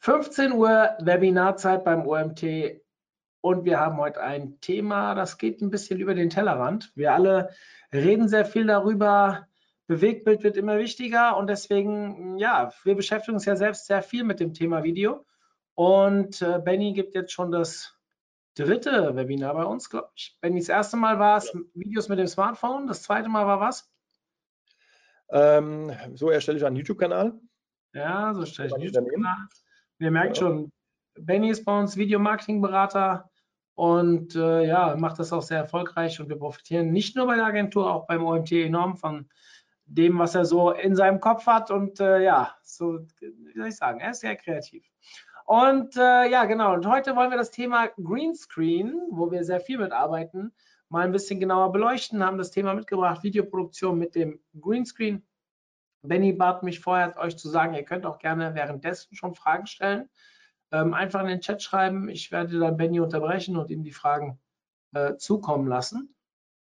15 Uhr Webinarzeit beim OMT und wir haben heute ein Thema, das geht ein bisschen über den Tellerrand. Wir alle reden sehr viel darüber. Bewegtbild wird immer wichtiger und deswegen, ja, wir beschäftigen uns ja selbst sehr viel mit dem Thema Video. Und äh, Benny gibt jetzt schon das dritte Webinar bei uns, glaube ich. Benny, das erste Mal war es Videos mit dem Smartphone, das zweite Mal war was? Ähm, so erstelle ich einen YouTube-Kanal. Ja, so stelle ich einen YouTube-Kanal. Ihr merkt schon, Benny ist bei uns Videomarketing-Berater und äh, ja, macht das auch sehr erfolgreich und wir profitieren nicht nur bei der Agentur, auch beim OMT enorm von dem, was er so in seinem Kopf hat und äh, ja, so, wie soll ich sagen, er ist sehr kreativ. Und äh, ja, genau, und heute wollen wir das Thema Greenscreen, wo wir sehr viel mitarbeiten, mal ein bisschen genauer beleuchten, haben das Thema mitgebracht, Videoproduktion mit dem Greenscreen. Benny bat mich vorher, euch zu sagen, ihr könnt auch gerne währenddessen schon Fragen stellen. Ähm, einfach in den Chat schreiben. Ich werde dann Benny unterbrechen und ihm die Fragen äh, zukommen lassen.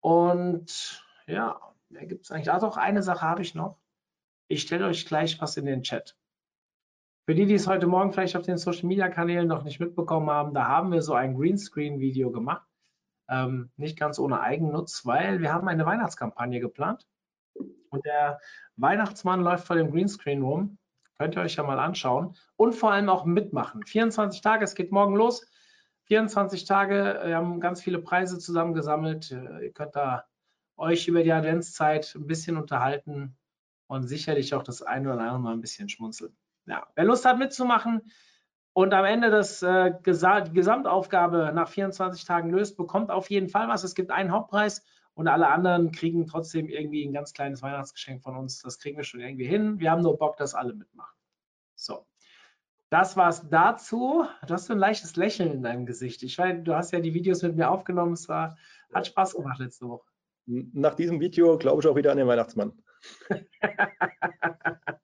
Und ja, mehr gibt es eigentlich. Ah, doch, eine Sache habe ich noch. Ich stelle euch gleich was in den Chat. Für die, die es heute Morgen vielleicht auf den Social Media Kanälen noch nicht mitbekommen haben, da haben wir so ein Greenscreen-Video gemacht. Ähm, nicht ganz ohne Eigennutz, weil wir haben eine Weihnachtskampagne geplant. Und der Weihnachtsmann läuft vor dem Greenscreen rum. Könnt ihr euch ja mal anschauen und vor allem auch mitmachen. 24 Tage, es geht morgen los. 24 Tage, wir haben ganz viele Preise zusammengesammelt. Ihr könnt da euch über die Adventszeit ein bisschen unterhalten und sicherlich auch das eine oder andere mal ein bisschen schmunzeln. Ja, wer Lust hat mitzumachen und am Ende das äh, die Gesamtaufgabe nach 24 Tagen löst, bekommt auf jeden Fall was. Es gibt einen Hauptpreis und alle anderen kriegen trotzdem irgendwie ein ganz kleines Weihnachtsgeschenk von uns. Das kriegen wir schon irgendwie hin. Wir haben nur Bock, dass alle mitmachen. So. Das war's dazu. Du hast so ein leichtes Lächeln in deinem Gesicht. Ich weiß, du hast ja die Videos mit mir aufgenommen. Es war, hat Spaß gemacht letzte Woche. Nach diesem Video glaube ich auch wieder an den Weihnachtsmann.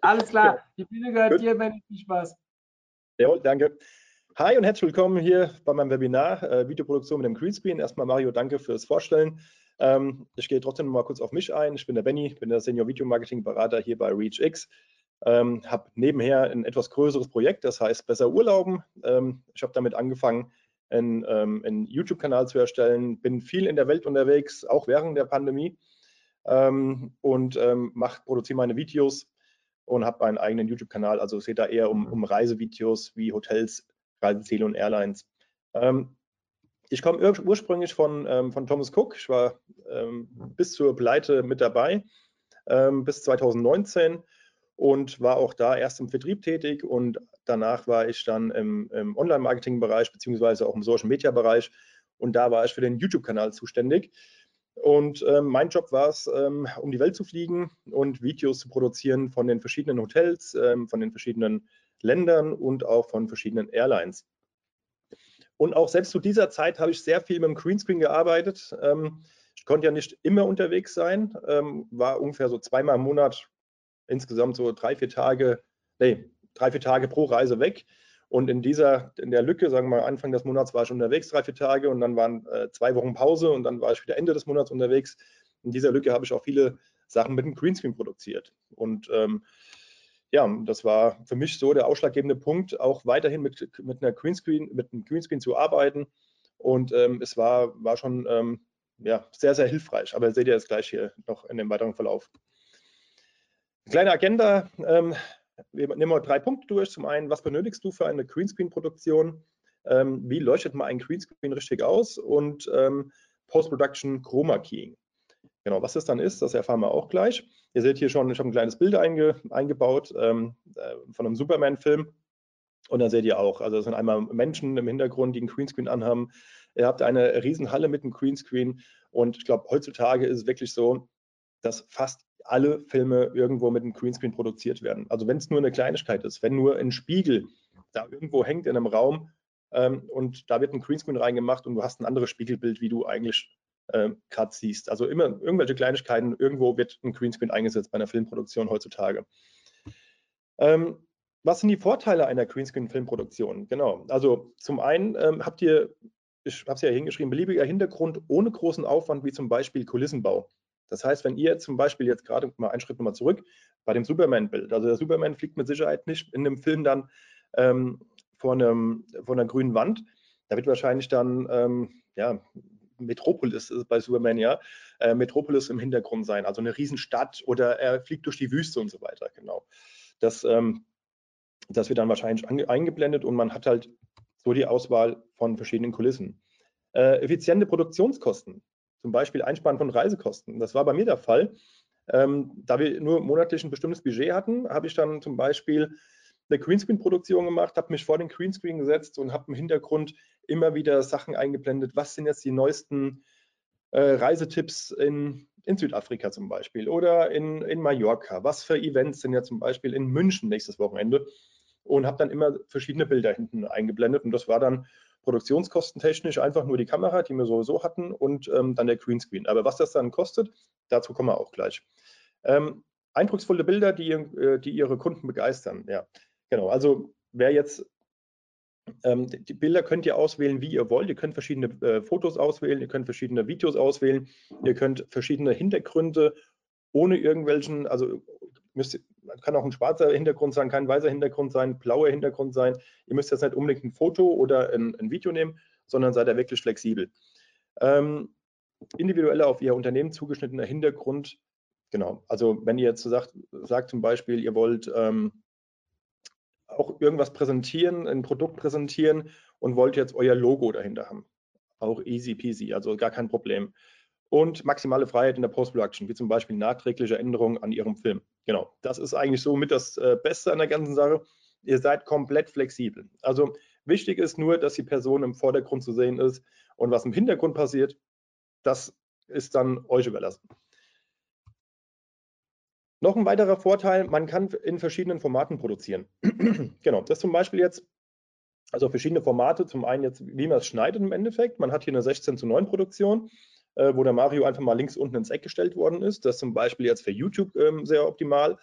Alles klar. Die Bühne gehört Gut. dir, Ben. Viel Spaß. Jawohl, danke. Hi und herzlich willkommen hier bei meinem Webinar äh, Videoproduktion mit dem Greenscreen. Erstmal Mario, danke fürs Vorstellen. Ähm, ich gehe trotzdem mal kurz auf mich ein. Ich bin der Benny, bin der Senior Video Marketing Berater hier bei ReachX. Ähm, habe nebenher ein etwas größeres Projekt, das heißt Besser Urlauben. Ähm, ich habe damit angefangen, einen, ähm, einen YouTube-Kanal zu erstellen, bin viel in der Welt unterwegs, auch während der Pandemie ähm, und ähm, mach, produziere meine Videos und habe einen eigenen YouTube-Kanal. Also es geht da eher um, um Reisevideos wie Hotels, Reiseziele und Airlines. Ähm, ich komme ur ursprünglich von, ähm, von Thomas Cook. Ich war ähm, bis zur Pleite mit dabei, ähm, bis 2019 und war auch da erst im Vertrieb tätig und danach war ich dann im, im Online-Marketing-Bereich beziehungsweise auch im Social-Media-Bereich und da war ich für den YouTube-Kanal zuständig. Und ähm, mein Job war es, ähm, um die Welt zu fliegen und Videos zu produzieren von den verschiedenen Hotels, ähm, von den verschiedenen Ländern und auch von verschiedenen Airlines. Und auch selbst zu dieser Zeit habe ich sehr viel mit dem Greenscreen gearbeitet. Ähm, ich konnte ja nicht immer unterwegs sein, ähm, war ungefähr so zweimal im Monat, insgesamt so drei, vier Tage, nee, drei, vier Tage pro Reise weg. Und in dieser, in der Lücke, sagen wir mal, Anfang des Monats war ich unterwegs, drei, vier Tage und dann waren äh, zwei Wochen Pause und dann war ich wieder Ende des Monats unterwegs. In dieser Lücke habe ich auch viele Sachen mit dem Greenscreen produziert. Und ähm, ja, das war für mich so der ausschlaggebende Punkt, auch weiterhin mit, mit einer Greenscreen, mit einem Greenscreen zu arbeiten. Und ähm, es war, war schon ähm, ja, sehr, sehr hilfreich. Aber seht ihr jetzt gleich hier noch in dem weiteren Verlauf. Kleine Agenda. Ähm, wir nehmen heute drei Punkte durch. Zum einen, was benötigst du für eine Greenscreen-Produktion? Ähm, wie leuchtet man ein Greenscreen richtig aus? Und ähm, Post-Production Chroma Keying. Genau, was das dann ist, das erfahren wir auch gleich. Ihr seht hier schon, ich habe ein kleines Bild einge, eingebaut ähm, äh, von einem Superman-Film. Und dann seht ihr auch, also das sind einmal Menschen im Hintergrund, die einen Greenscreen anhaben. Ihr habt eine Riesenhalle mit einem Greenscreen. Und ich glaube, heutzutage ist es wirklich so, dass fast alle Filme irgendwo mit einem Greenscreen produziert werden. Also wenn es nur eine Kleinigkeit ist, wenn nur ein Spiegel da irgendwo hängt in einem Raum ähm, und da wird ein Greenscreen reingemacht und du hast ein anderes Spiegelbild, wie du eigentlich äh, gerade siehst. Also immer irgendwelche Kleinigkeiten, irgendwo wird ein Greenscreen eingesetzt bei einer Filmproduktion heutzutage. Ähm, was sind die Vorteile einer Greenscreen-Filmproduktion? Genau, also zum einen ähm, habt ihr, ich habe es ja hingeschrieben, beliebiger Hintergrund ohne großen Aufwand, wie zum Beispiel Kulissenbau. Das heißt, wenn ihr zum Beispiel jetzt gerade mal einen Schritt nochmal zurück bei dem Superman-Bild, also der Superman fliegt mit Sicherheit nicht in dem Film dann ähm, vor, einem, vor einer grünen Wand. Da wird wahrscheinlich dann ähm, ja, Metropolis ist bei Superman ja, äh, Metropolis im Hintergrund sein, also eine Riesenstadt oder er fliegt durch die Wüste und so weiter, genau. Das, ähm, das wird dann wahrscheinlich eingeblendet und man hat halt so die Auswahl von verschiedenen Kulissen. Äh, effiziente Produktionskosten, zum Beispiel Einsparen von Reisekosten. Das war bei mir der Fall. Ähm, da wir nur monatlich ein bestimmtes Budget hatten, habe ich dann zum Beispiel eine Greenscreen-Produktion gemacht, habe mich vor den Greenscreen gesetzt und habe im Hintergrund immer wieder Sachen eingeblendet. Was sind jetzt die neuesten äh, Reisetipps in, in Südafrika zum Beispiel oder in, in Mallorca? Was für Events sind ja zum Beispiel in München nächstes Wochenende? Und habe dann immer verschiedene Bilder hinten eingeblendet und das war dann produktionskostentechnisch einfach nur die Kamera, die wir sowieso hatten und ähm, dann der Greenscreen. Aber was das dann kostet, dazu kommen wir auch gleich. Ähm, eindrucksvolle Bilder, die, äh, die Ihre Kunden begeistern. Ja, genau. Also wer jetzt ähm, die Bilder könnt ihr auswählen, wie ihr wollt. Ihr könnt verschiedene äh, Fotos auswählen, ihr könnt verschiedene Videos auswählen, ihr könnt verschiedene Hintergründe ohne irgendwelchen, also müsst, kann auch ein schwarzer Hintergrund sein, kein weißer Hintergrund sein, blauer Hintergrund sein. Ihr müsst jetzt nicht unbedingt ein Foto oder ein, ein Video nehmen, sondern seid da wirklich flexibel. Ähm, individueller auf Ihr Unternehmen zugeschnittener Hintergrund. Genau, also wenn ihr jetzt sagt, sagt zum Beispiel, ihr wollt ähm, auch irgendwas präsentieren, ein Produkt präsentieren und wollt jetzt euer Logo dahinter haben. Auch easy peasy, also gar kein Problem. Und maximale Freiheit in der Post-Production, wie zum Beispiel nachträgliche Änderungen an Ihrem Film. Genau, das ist eigentlich so mit das äh, Beste an der ganzen Sache. Ihr seid komplett flexibel. Also wichtig ist nur, dass die Person im Vordergrund zu sehen ist und was im Hintergrund passiert, das ist dann euch überlassen. Noch ein weiterer Vorteil, man kann in verschiedenen Formaten produzieren. genau, das zum Beispiel jetzt, also verschiedene Formate, zum einen jetzt, wie man es schneidet im Endeffekt. Man hat hier eine 16 zu 9 Produktion, äh, wo der Mario einfach mal links unten ins Eck gestellt worden ist. Das zum Beispiel jetzt für YouTube ähm, sehr optimal.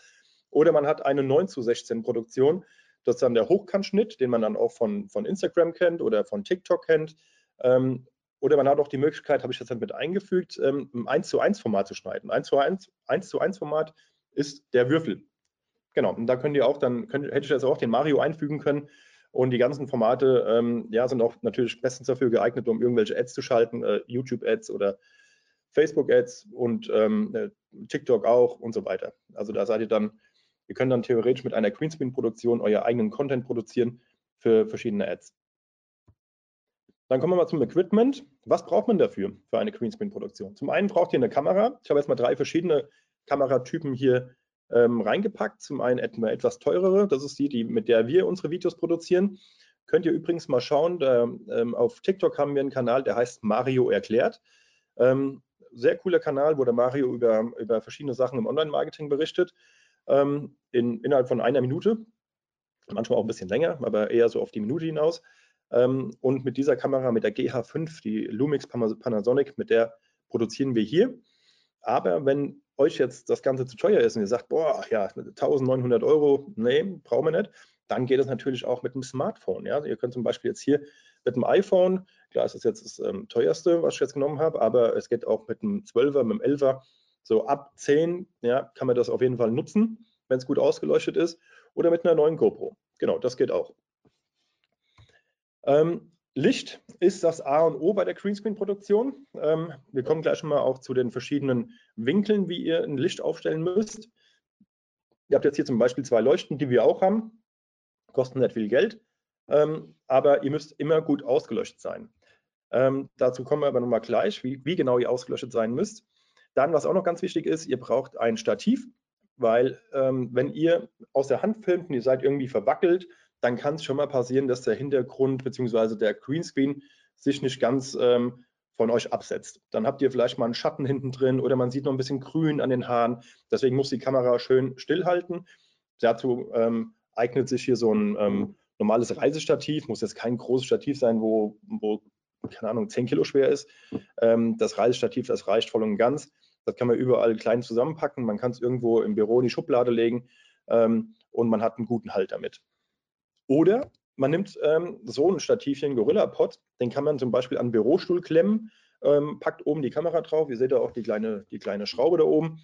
Oder man hat eine 9 zu 16 Produktion. Das ist dann der Hochkantschnitt, den man dann auch von, von Instagram kennt oder von TikTok kennt. Ähm, oder man hat auch die Möglichkeit, habe ich das dann mit eingefügt, ähm, im 1 zu 1 Format zu schneiden. 1 zu 1, 1 zu 1 Format ist der Würfel. Genau, und da könnt ihr auch dann, könnt, hätte ich jetzt auch den Mario einfügen können. Und die ganzen Formate ähm, ja, sind auch natürlich bestens dafür geeignet, um irgendwelche Ads zu schalten, äh, YouTube-Ads oder Facebook-Ads und ähm, äh, TikTok auch und so weiter. Also da seid ihr dann, ihr könnt dann theoretisch mit einer Greenscreen-Produktion euer eigenen Content produzieren für verschiedene Ads. Dann kommen wir mal zum Equipment. Was braucht man dafür für eine Greenscreen-Produktion? Zum einen braucht ihr eine Kamera. Ich habe jetzt mal drei verschiedene Kameratypen hier ähm, reingepackt. Zum einen eine etwas teurere, das ist die, die, mit der wir unsere Videos produzieren. Könnt ihr übrigens mal schauen, da, ähm, auf TikTok haben wir einen Kanal, der heißt Mario erklärt. Ähm, sehr cooler Kanal, wo der Mario über, über verschiedene Sachen im Online-Marketing berichtet, ähm, in, innerhalb von einer Minute. Manchmal auch ein bisschen länger, aber eher so auf die Minute hinaus. Ähm, und mit dieser Kamera, mit der GH5, die Lumix Panasonic, mit der produzieren wir hier. Aber wenn euch jetzt das Ganze zu teuer ist und ihr sagt, boah, ja, 1900 Euro, nee, brauchen wir nicht, dann geht es natürlich auch mit dem Smartphone. Ja? Ihr könnt zum Beispiel jetzt hier mit dem iPhone, klar ist das jetzt das ähm, teuerste, was ich jetzt genommen habe, aber es geht auch mit dem 12er, mit dem 11er, so ab 10 ja, kann man das auf jeden Fall nutzen, wenn es gut ausgeleuchtet ist, oder mit einer neuen GoPro. Genau, das geht auch. Ähm, Licht ist das A und O bei der Greenscreen-Produktion. Ähm, wir kommen gleich mal auch zu den verschiedenen Winkeln, wie ihr ein Licht aufstellen müsst. Ihr habt jetzt hier zum Beispiel zwei Leuchten, die wir auch haben. Kosten nicht viel Geld, ähm, aber ihr müsst immer gut ausgeleuchtet sein. Ähm, dazu kommen wir aber nochmal gleich, wie, wie genau ihr ausgeleuchtet sein müsst. Dann, was auch noch ganz wichtig ist, ihr braucht ein Stativ, weil ähm, wenn ihr aus der Hand filmt und ihr seid irgendwie verwackelt, dann kann es schon mal passieren, dass der Hintergrund bzw. der Greenscreen sich nicht ganz ähm, von euch absetzt. Dann habt ihr vielleicht mal einen Schatten hinten drin oder man sieht noch ein bisschen Grün an den Haaren. Deswegen muss die Kamera schön stillhalten. Dazu ähm, eignet sich hier so ein ähm, normales Reisestativ, muss jetzt kein großes Stativ sein, wo, wo keine Ahnung, 10 Kilo schwer ist. Ähm, das Reisestativ, das reicht voll und ganz. Das kann man überall klein zusammenpacken. Man kann es irgendwo im Büro in die Schublade legen ähm, und man hat einen guten Halt damit. Oder man nimmt ähm, so ein Stativchen Gorilla-Pod, den kann man zum Beispiel an Bürostuhl klemmen, ähm, packt oben die Kamera drauf. Ihr seht da auch die kleine, die kleine Schraube da oben.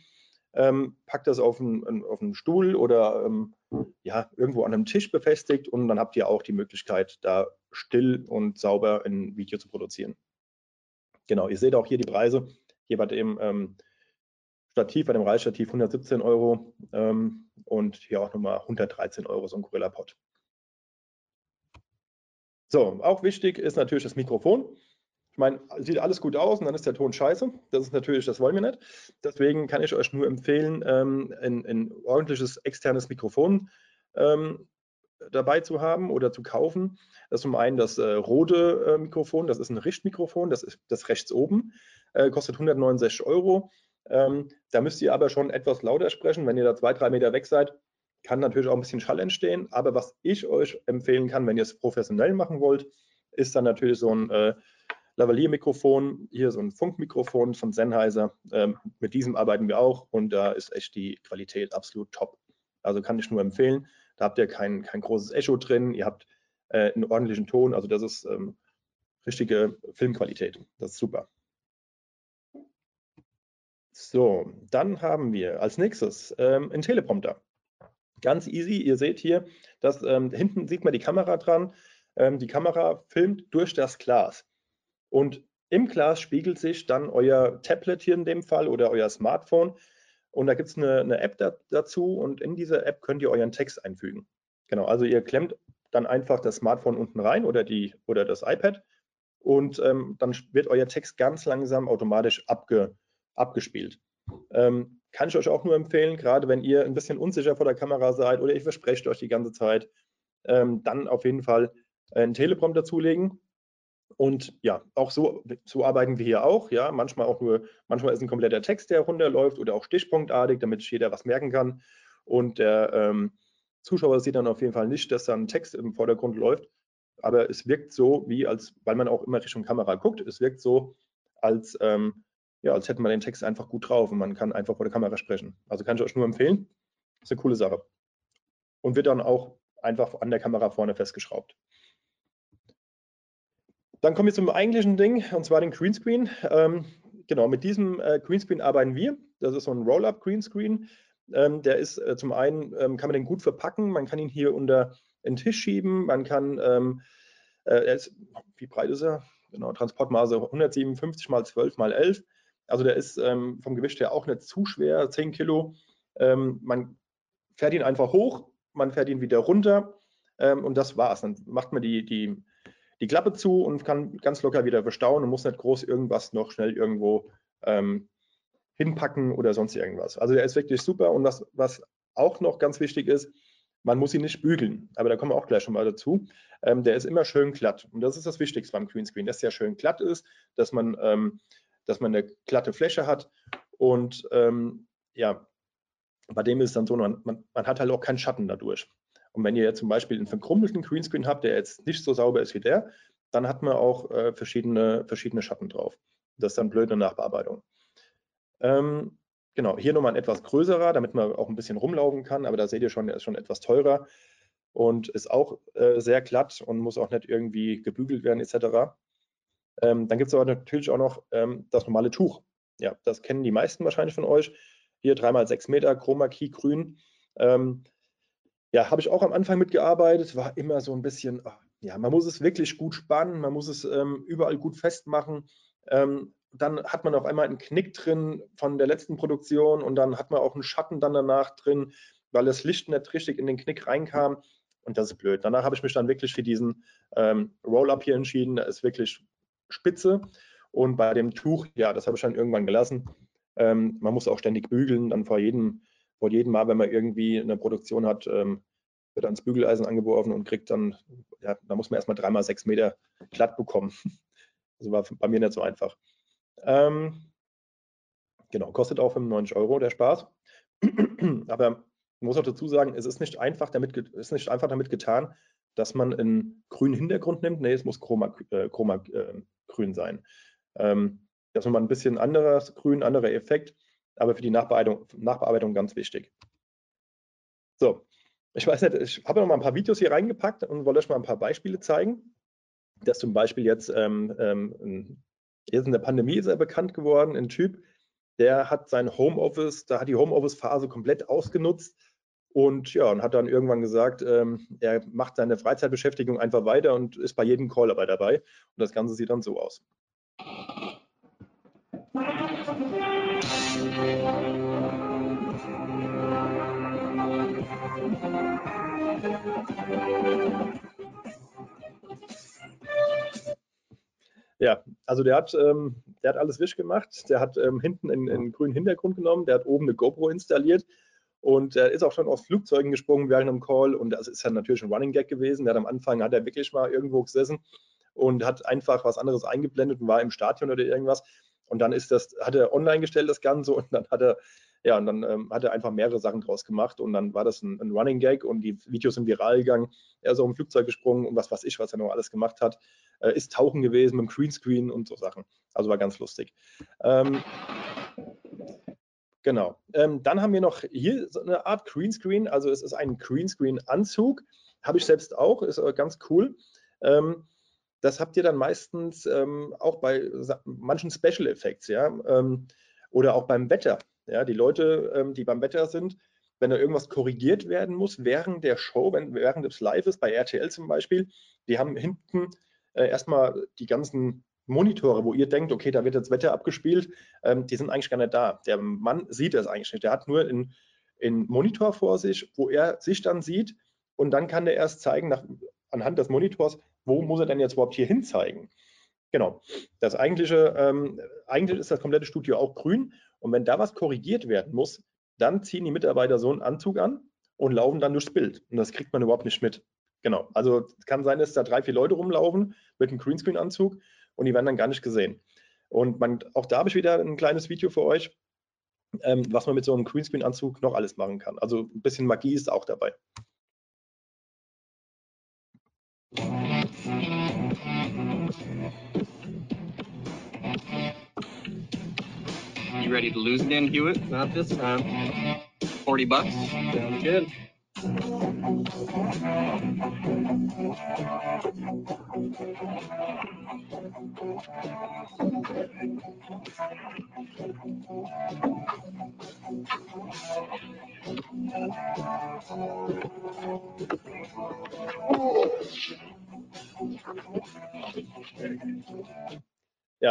ähm, packt das auf einen, auf einen Stuhl oder ähm, ja, irgendwo an einem Tisch befestigt und dann habt ihr auch die Möglichkeit, da still und sauber ein Video zu produzieren. Genau, ihr seht auch hier die Preise. Hier bei dem ähm, Stativ, bei dem Reisstativ 117 Euro ähm, und hier auch nochmal 113 Euro so ein Gorilla Pod. So, auch wichtig ist natürlich das Mikrofon. Ich meine, sieht alles gut aus und dann ist der Ton scheiße. Das ist natürlich, das wollen wir nicht. Deswegen kann ich euch nur empfehlen, ähm, ein, ein, ordentliches externes Mikrofon ähm, dabei zu haben oder zu kaufen. Das ist zum einen das äh, rote äh, Mikrofon, das ist ein Richtmikrofon, das ist das rechts oben, äh, kostet 169 Euro. Ähm, da müsst ihr aber schon etwas lauter sprechen. Wenn ihr da zwei, drei Meter weg seid, kann natürlich auch ein bisschen Schall entstehen. Aber was ich euch empfehlen kann, wenn ihr es professionell machen wollt, ist dann natürlich so ein äh, Lavalier-Mikrofon, hier so ein Funkmikrofon von Sennheiser. Ähm, mit diesem arbeiten wir auch und da ist echt die Qualität absolut top. Also kann ich nur empfehlen. Da habt ihr kein, kein großes Echo drin, ihr habt äh, einen ordentlichen Ton, also das ist ähm, richtige Filmqualität. Das ist super. So, dann haben wir als nächstes ähm, einen Teleprompter. Ganz easy, ihr seht hier, dass ähm, hinten sieht man die Kamera dran. Ähm, die Kamera filmt durch das Glas. Und im Glas spiegelt sich dann euer Tablet hier in dem Fall oder euer Smartphone. Und da gibt es eine, eine, App da, dazu und in dieser App könnt ihr euren Text einfügen. Genau, also ihr klemmt dann einfach das Smartphone unten rein oder, die, oder das iPad und ähm, dann wird euer Text ganz langsam automatisch abge, abgespielt. Ähm, kann ich euch auch nur empfehlen, gerade wenn ihr ein bisschen unsicher vor der Kamera seid oder ihr versprecht euch die ganze Zeit, ähm, dann auf jeden Fall einen Teleprompter zulegen und ja, auch so, so arbeiten wir hier auch. Ja, manchmal auch nur, manchmal ist ein kompletter Text, der runterläuft oder auch stichpunktartig, damit jeder was merken kann. Und der ähm, Zuschauer sieht dann auf jeden Fall nicht, dass da ein Text im Vordergrund läuft. Aber es wirkt so, wie als, weil man auch immer Richtung Kamera guckt, es wirkt so, als, ähm, ja, als hätte man den Text einfach gut drauf und man kann einfach vor der Kamera sprechen. Also kann ich euch nur empfehlen. Ist eine coole Sache. Und wird dann auch einfach an der Kamera vorne festgeschraubt. Dann kommen wir zum eigentlichen Ding, und zwar den Greenscreen. Ähm, genau, mit diesem äh, Greenscreen arbeiten wir. Das ist so ein Roll-Up Greenscreen. Ähm, der ist äh, zum einen, ähm, kann man den gut verpacken, man kann ihn hier unter den Tisch schieben, man kann, ähm, äh, ist, wie breit ist er? Genau, Transportmaße 157 mal 12 mal 11. Also der ist ähm, vom Gewicht her auch nicht zu schwer, 10 Kilo. Ähm, man fährt ihn einfach hoch, man fährt ihn wieder runter ähm, und das war's. Dann macht man die, die die Klappe zu und kann ganz locker wieder verstauen und muss nicht groß irgendwas noch schnell irgendwo ähm, hinpacken oder sonst irgendwas. Also der ist wirklich super und was, was auch noch ganz wichtig ist, man muss ihn nicht bügeln, aber da kommen wir auch gleich schon mal dazu. Ähm, der ist immer schön glatt und das ist das Wichtigste beim Greenscreen, dass der schön glatt ist, dass man, ähm, dass man eine glatte Fläche hat und ähm, ja, bei dem ist dann so, man, man, hat halt auch keinen Schatten dadurch. Und wenn ihr jetzt zum Beispiel einen verkrummelten Greenscreen habt, der jetzt nicht so sauber ist wie der, dann hat man auch äh, verschiedene, verschiedene Schatten drauf. Das ist dann blöde Nachbearbeitung. Ähm, genau, hier nochmal ein etwas größerer, damit man auch ein bisschen rumlaufen kann, aber da seht ihr schon, der ist schon etwas teurer und ist auch äh, sehr glatt und muss auch nicht irgendwie gebügelt werden etc. Ähm, dann gibt es aber natürlich auch noch ähm, das normale Tuch. Ja, das kennen die meisten wahrscheinlich von euch. Hier 3x6 Meter, Chroma Key grün. Ähm, ja, habe ich auch am Anfang mitgearbeitet, war immer so ein bisschen, ja, man muss es wirklich gut spannen, man muss es ähm, überall gut festmachen. Ähm, dann hat man auf einmal einen Knick drin von der letzten Produktion und dann hat man auch einen Schatten dann danach drin, weil das Licht nicht richtig in den Knick reinkam. Und das ist blöd. Danach habe ich mich dann wirklich für diesen ähm, Roll-Up hier entschieden. Der ist wirklich spitze. Und bei dem Tuch, ja, das habe ich dann irgendwann gelassen. Ähm, man muss auch ständig bügeln, dann vor jedem vor jedem Mal, wenn man irgendwie eine Produktion hat, ähm, wird ans Bügeleisen angeworfen und kriegt dann, ja, da muss man erstmal dreimal sechs Meter glatt bekommen. Also war bei mir nicht so einfach. Ähm, genau, kostet auch 95 Euro der Spaß. Aber man muss auch dazu sagen, es ist nicht einfach damit, ist nicht einfach damit getan, dass man einen grünen Hintergrund nimmt. Nee, es muss Chroma, äh, Chroma äh, grün sein. Ähm, das ist nochmal ein bisschen anderes Grün, anderer Effekt aber für die Nachbearbeitung, Nachbearbeitung ganz wichtig. So, ich weiß nicht, ich habe noch mal ein paar Videos hier reingepackt und wollte euch mal ein paar Beispiele zeigen. Das zum Beispiel jetzt, ähm, ähm, jetzt in der Pandemie ist er bekannt geworden, ein Typ, der hat sein Homeoffice, da hat die Homeoffice-Phase komplett ausgenutzt und ja, und hat dann irgendwann gesagt, ähm, er macht seine Freizeitbeschäftigung einfach weiter und ist bei jedem Call dabei dabei. Und das Ganze sieht dann so aus. Ja, also der hat, ähm, der hat alles wisch gemacht. Der hat ähm, hinten einen, einen, grünen Hintergrund genommen, der hat oben eine GoPro installiert und er ist auch schon aus Flugzeugen gesprungen während einem Call und das ist ja natürlich ein Running Gag gewesen. Der hat am Anfang hat er wirklich mal irgendwo gesessen und hat einfach was anderes eingeblendet und war im Stadion oder irgendwas. Und dann ist das, hat er online gestellt, das Ganze, und dann hat er, ja, und dann ähm, hat er einfach mehrere Sachen draus gemacht und dann war das ein, ein, Running Gag und die Videos sind viral gegangen. Er ist auch im Flugzeug gesprungen und was weiß ich, was er noch alles gemacht hat. Äh, ist tauchen gewesen mit dem Greenscreen und so Sachen. Also war ganz lustig. Ähm, genau. Ähm, dann haben wir noch hier so eine Art Greenscreen. Also es ist ein Greenscreen-Anzug. Habe ich selbst auch, ist ganz cool. Ähm, das habt ihr dann meistens ähm, auch bei manchen Special Effects, ja, ähm, oder auch beim Wetter. Ja, die Leute, ähm, die beim Wetter sind, wenn da irgendwas korrigiert werden muss während der Show, wenn, während des Lives, bei RTL zum Beispiel, die haben hinten äh, erstmal die ganzen Monitore, wo ihr denkt, okay, da wird das Wetter abgespielt, ähm, die sind eigentlich gar nicht da. Der Mann sieht das eigentlich nicht. Der hat nur einen, einen Monitor vor sich, wo er sich dann sieht und dann kann der erst zeigen, nach, anhand des Monitors, wo muss er denn jetzt überhaupt hier hinzeigen? Genau. Das eigentliche, ähm, eigentlich ist das komplette Studio auch grün und wenn da was korrigiert werden muss, dann ziehen die Mitarbeiter so einen Anzug an und laufen dann durchs Bild. Und das kriegt man überhaupt nicht mit. Genau. Also es kann sein, dass da drei, vier Leute rumlaufen mit einem Greenscreen-Anzug und die werden dann gar nicht gesehen. Und man, auch da habe ich wieder ein kleines Video für euch, ähm, was man mit so einem Greenscreen-Anzug noch alles machen kann. Also ein bisschen Magie ist auch dabei. You ready to lose again, Hewitt? Not this time. 40 bucks? Sounds good. Ja,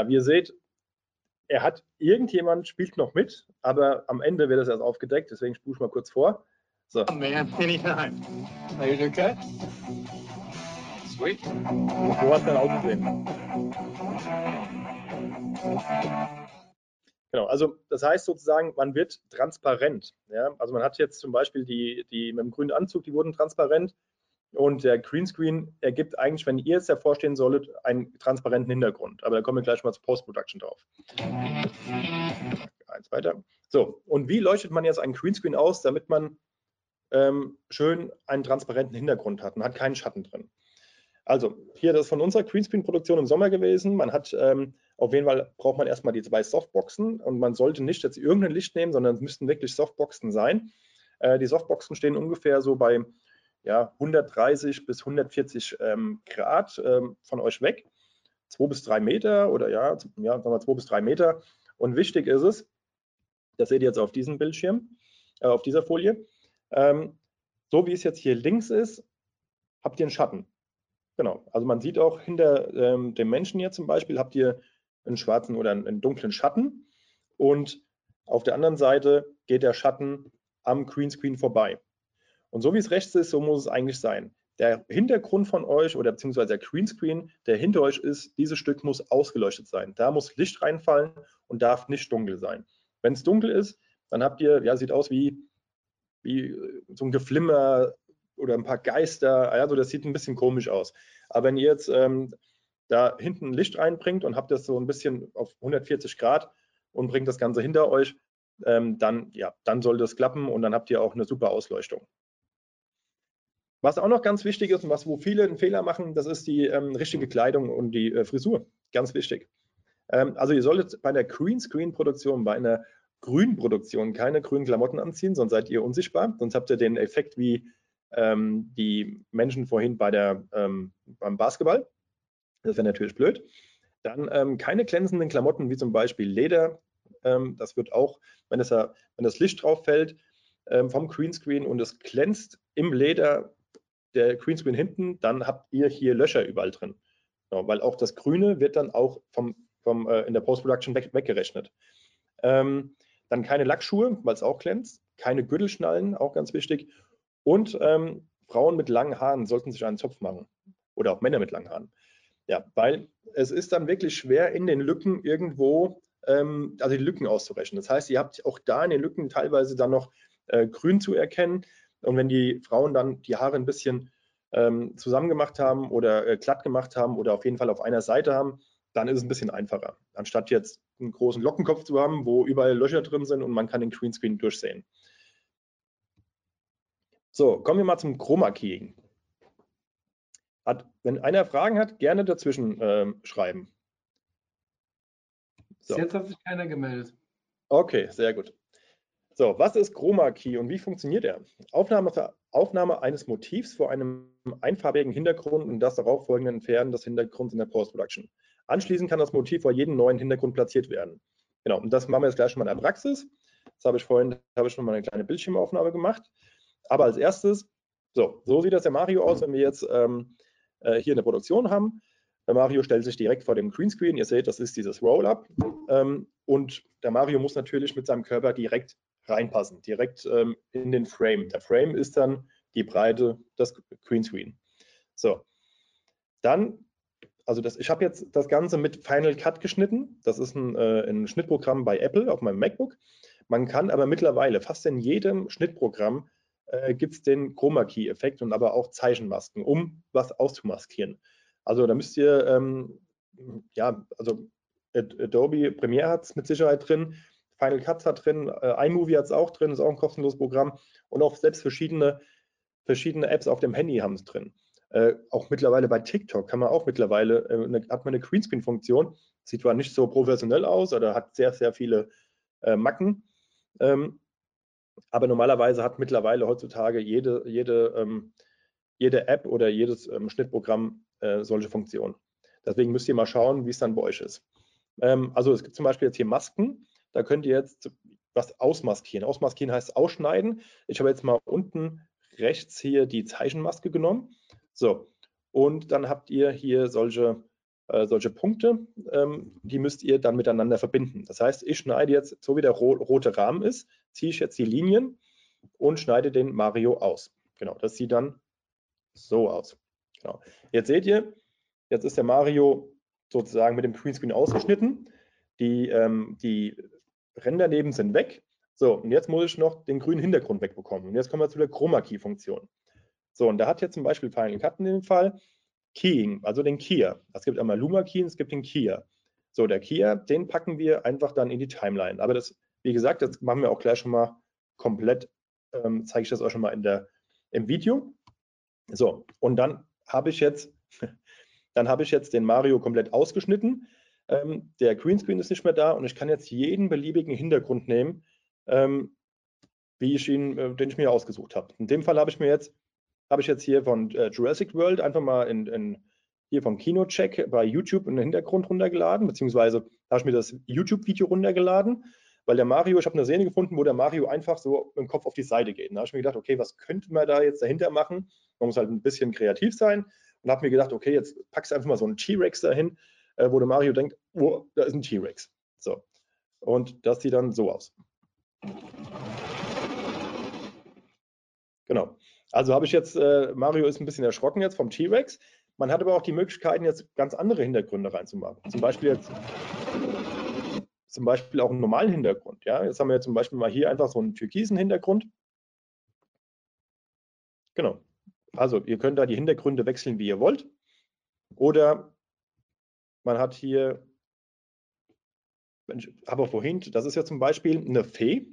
wie ihr seht, er hat, irgendjemand spielt noch mit, aber am Ende wird es erst aufgedeckt, deswegen spule ich mal kurz vor. So. Oh man, anytime. Are you okay? Sweet. So hat dann ausgesehen. Genau, also das heißt sozusagen, man wird transparent. Ja? Also man hat jetzt zum Beispiel die, die mit dem grünen Anzug, die wurden transparent. Und der Greenscreen ergibt eigentlich, wenn ihr es hervorstehen solltet, einen transparenten Hintergrund. Aber da kommen wir gleich mal zur Post-Production drauf. Eins weiter. So, und wie leuchtet man jetzt einen Greenscreen aus, damit man ähm, schön einen transparenten Hintergrund hat und hat keinen Schatten drin? Also, hier das von unserer Greenscreen-Produktion im Sommer gewesen. Man hat ähm, auf jeden Fall braucht man erstmal die zwei Softboxen und man sollte nicht jetzt irgendein Licht nehmen, sondern es müssten wirklich Softboxen sein. Äh, die Softboxen stehen ungefähr so bei ja, 130 bis 140 ähm, Grad ähm, von euch weg. Zwei bis drei Meter oder ja, ja, sagen wir zwei bis drei Meter. Und wichtig ist es, das seht ihr jetzt auf diesem Bildschirm, äh, auf dieser Folie, ähm, so wie es jetzt hier links ist, habt ihr einen Schatten. Genau, also man sieht auch hinter ähm, dem Menschen hier zum Beispiel, habt ihr einen schwarzen oder einen, einen dunklen Schatten und auf der anderen Seite geht der Schatten am Greenscreen vorbei. Und so wie es rechts ist, so muss es eigentlich sein. Der Hintergrund von euch oder beziehungsweise der Greenscreen, der hinter euch ist, dieses Stück muss ausgeleuchtet sein. Da muss Licht reinfallen und darf nicht dunkel sein. Wenn es dunkel ist, dann habt ihr, ja, sieht aus wie, wie äh, so ein Geflimmer oder ein paar Geister. Also das sieht ein bisschen komisch aus. Aber wenn ihr jetzt ähm, da hinten Licht reinbringt und habt das so ein bisschen auf 140 Grad und bringt das Ganze hinter euch, ähm, dann, ja, dann soll das klappen und dann habt ihr auch eine super Ausleuchtung. Was auch noch ganz wichtig ist und was wo viele einen Fehler machen, das ist die ähm, richtige Kleidung und die äh, Frisur. Ganz wichtig. Ähm, also ihr solltet bei der Greenscreen-Produktion, bei einer Grünproduktion keine grünen Klamotten anziehen, sonst seid ihr unsichtbar. Sonst habt ihr den Effekt wie ähm, die Menschen vorhin bei der, ähm, beim Basketball. Das wäre natürlich blöd. Dann ähm, keine glänzenden Klamotten wie zum Beispiel Leder, Ähm, das wird auch, wenn, es, wenn das Licht drauf fällt ähm, vom Greenscreen und es glänzt im Leder der Greenscreen hinten, dann habt ihr hier Löcher überall drin. Genau, weil auch das Grüne wird dann auch vom, vom, äh, in der Post-Production weg, weggerechnet. Ähm, dann keine Lackschuhe, weil es auch glänzt. Keine Gürtelschnallen, auch ganz wichtig. Und ähm, Frauen mit langen Haaren sollten sich einen Zopf machen. Oder auch Männer mit langen Haaren. Ja, weil es ist dann wirklich schwer, in den Lücken irgendwo, ähm, also die Lücken auszurechnen. Das heißt, ihr habt auch da in den Lücken teilweise dann noch äh, grün zu erkennen. Und wenn die Frauen dann die Haare ein bisschen ähm, zusammen gemacht haben oder äh, glatt gemacht haben oder auf jeden Fall auf einer Seite haben, dann ist es ein bisschen einfacher, anstatt jetzt einen großen Lockenkopf zu haben, wo überall Löcher drin sind und man kann den Greenscreen durchsehen. So, kommen wir mal zum Chroma Keying. Hat, wenn einer Fragen hat, gerne dazwischen ähm, schreiben. So. Jetzt hat sich keiner gemeldet. Okay, sehr gut. So, was ist Chroma Key und wie funktioniert er? Aufnahme, Aufnahme eines Motivs vor einem einfarbigen Hintergrund und das darauf folgende Entfernen des Hintergrunds in der Post-Production. Anschließend kann das Motiv vor jedem neuen Hintergrund platziert werden. Genau, und das machen wir jetzt gleich schon mal in der Praxis. Das habe ich vorhin, habe ich schon mal eine kleine Bildschirmaufnahme gemacht. Aber als erstes, so, so sieht das der Mario aus, wenn wir jetzt ähm, äh, hier eine Produktion haben. Der Mario stellt sich direkt vor dem Greenscreen. Ihr seht, das ist dieses Roll-Up. Ähm, und der Mario muss natürlich mit seinem Körper direkt reinpassen, direkt ähm, in den Frame. Der Frame ist dann die Breite des Greenscreen. So, dann, also das, ich habe jetzt das Ganze mit Final Cut geschnitten. Das ist ein, äh, ein Schnittprogramm bei Apple auf meinem MacBook. Man kann aber mittlerweile fast in jedem Schnittprogramm äh, gibt es den Chroma Key Effekt und aber auch Zeichenmasken, um was auszumaskieren. Also da müsst ihr, ähm, ja, also Adobe Premiere hat es mit Sicherheit drin, Final Cut hat drin, äh, iMovie hat es auch drin, ist auch ein kostenloses Programm und auch selbst verschiedene, verschiedene Apps auf dem Handy haben es drin. Äh, auch mittlerweile bei TikTok kann man auch mittlerweile, äh, eine, hat man eine Greenscreen-Funktion, sieht zwar nicht so professionell aus oder hat sehr, sehr viele äh, Macken, ähm, aber normalerweise hat mittlerweile heutzutage jede, jede, ähm, jede App oder jedes ähm, Schnittprogramm äh, solche Funktionen. Deswegen müsst ihr mal schauen, wie es dann bei euch ist. Ähm, also es gibt zum Beispiel jetzt hier Masken. Da könnt ihr jetzt was ausmaskieren. Ausmaskieren heißt ausschneiden. Ich habe jetzt mal unten rechts hier die Zeichenmaske genommen. So, und dann habt ihr hier solche, äh, solche Punkte, ähm, die müsst ihr dann miteinander verbinden. Das heißt, ich schneide jetzt, so wie der ro rote Rahmen ist, ziehe ich jetzt die Linien und schneide den Mario aus. Genau, das sieht dann so aus. Genau. Jetzt seht ihr, jetzt ist der Mario sozusagen mit dem Greenscreen ausgeschnitten. Die, ähm, die Ränder neben sind weg. So, und jetzt muss ich noch den grünen Hintergrund wegbekommen. Und jetzt kommen wir zu der Chroma Key Funktion. So, und da hat jetzt zum Beispiel Final Cut in dem Fall Keying, also den Keyer. Es gibt einmal Luma Key und es gibt den Keyer. So, der Keyer, den packen wir einfach dann in die Timeline. Aber das, wie gesagt, das machen wir auch gleich schon mal komplett, ähm, zeige ich das auch schon mal in der, im Video. So, und dann habe ich jetzt, dann habe ich jetzt den Mario komplett ausgeschnitten. Ähm, der Greenscreen ist nicht mehr da und ich kann jetzt jeden beliebigen Hintergrund nehmen, ähm, wie ich ihn, äh, den ich mir ausgesucht habe. In dem Fall habe ich mir jetzt, habe ich jetzt hier von äh, Jurassic World einfach mal in, in hier vom Kinocheck bei YouTube einen Hintergrund runtergeladen, beziehungsweise habe ich mir das YouTube-Video runtergeladen, weil der Mario, ich habe eine Szene gefunden, wo der Mario einfach so dem Kopf auf die Seite geht. Da habe ich mir gedacht, okay, was könnte man da jetzt dahinter machen? Man muss halt ein bisschen kreativ sein und habe mir gedacht, okay, jetzt packst du einfach mal so einen T-Rex dahin, äh, wo der Mario denkt, oh, da ist ein T-Rex. So. Und das sieht dann so aus. Genau. Also habe ich jetzt, äh, Mario ist ein bisschen erschrocken jetzt vom T-Rex. Man hat aber auch die Möglichkeiten, jetzt ganz andere Hintergründe reinzumachen. Zum Beispiel jetzt zum Beispiel auch einen normalen Hintergrund. Ja? Jetzt haben wir zum Beispiel mal hier einfach so einen türkisen Hintergrund. Genau. Also ihr könnt da die Hintergründe wechseln, wie ihr wollt. Oder man hat hier, habe vorhin, das ist ja zum Beispiel eine Fee.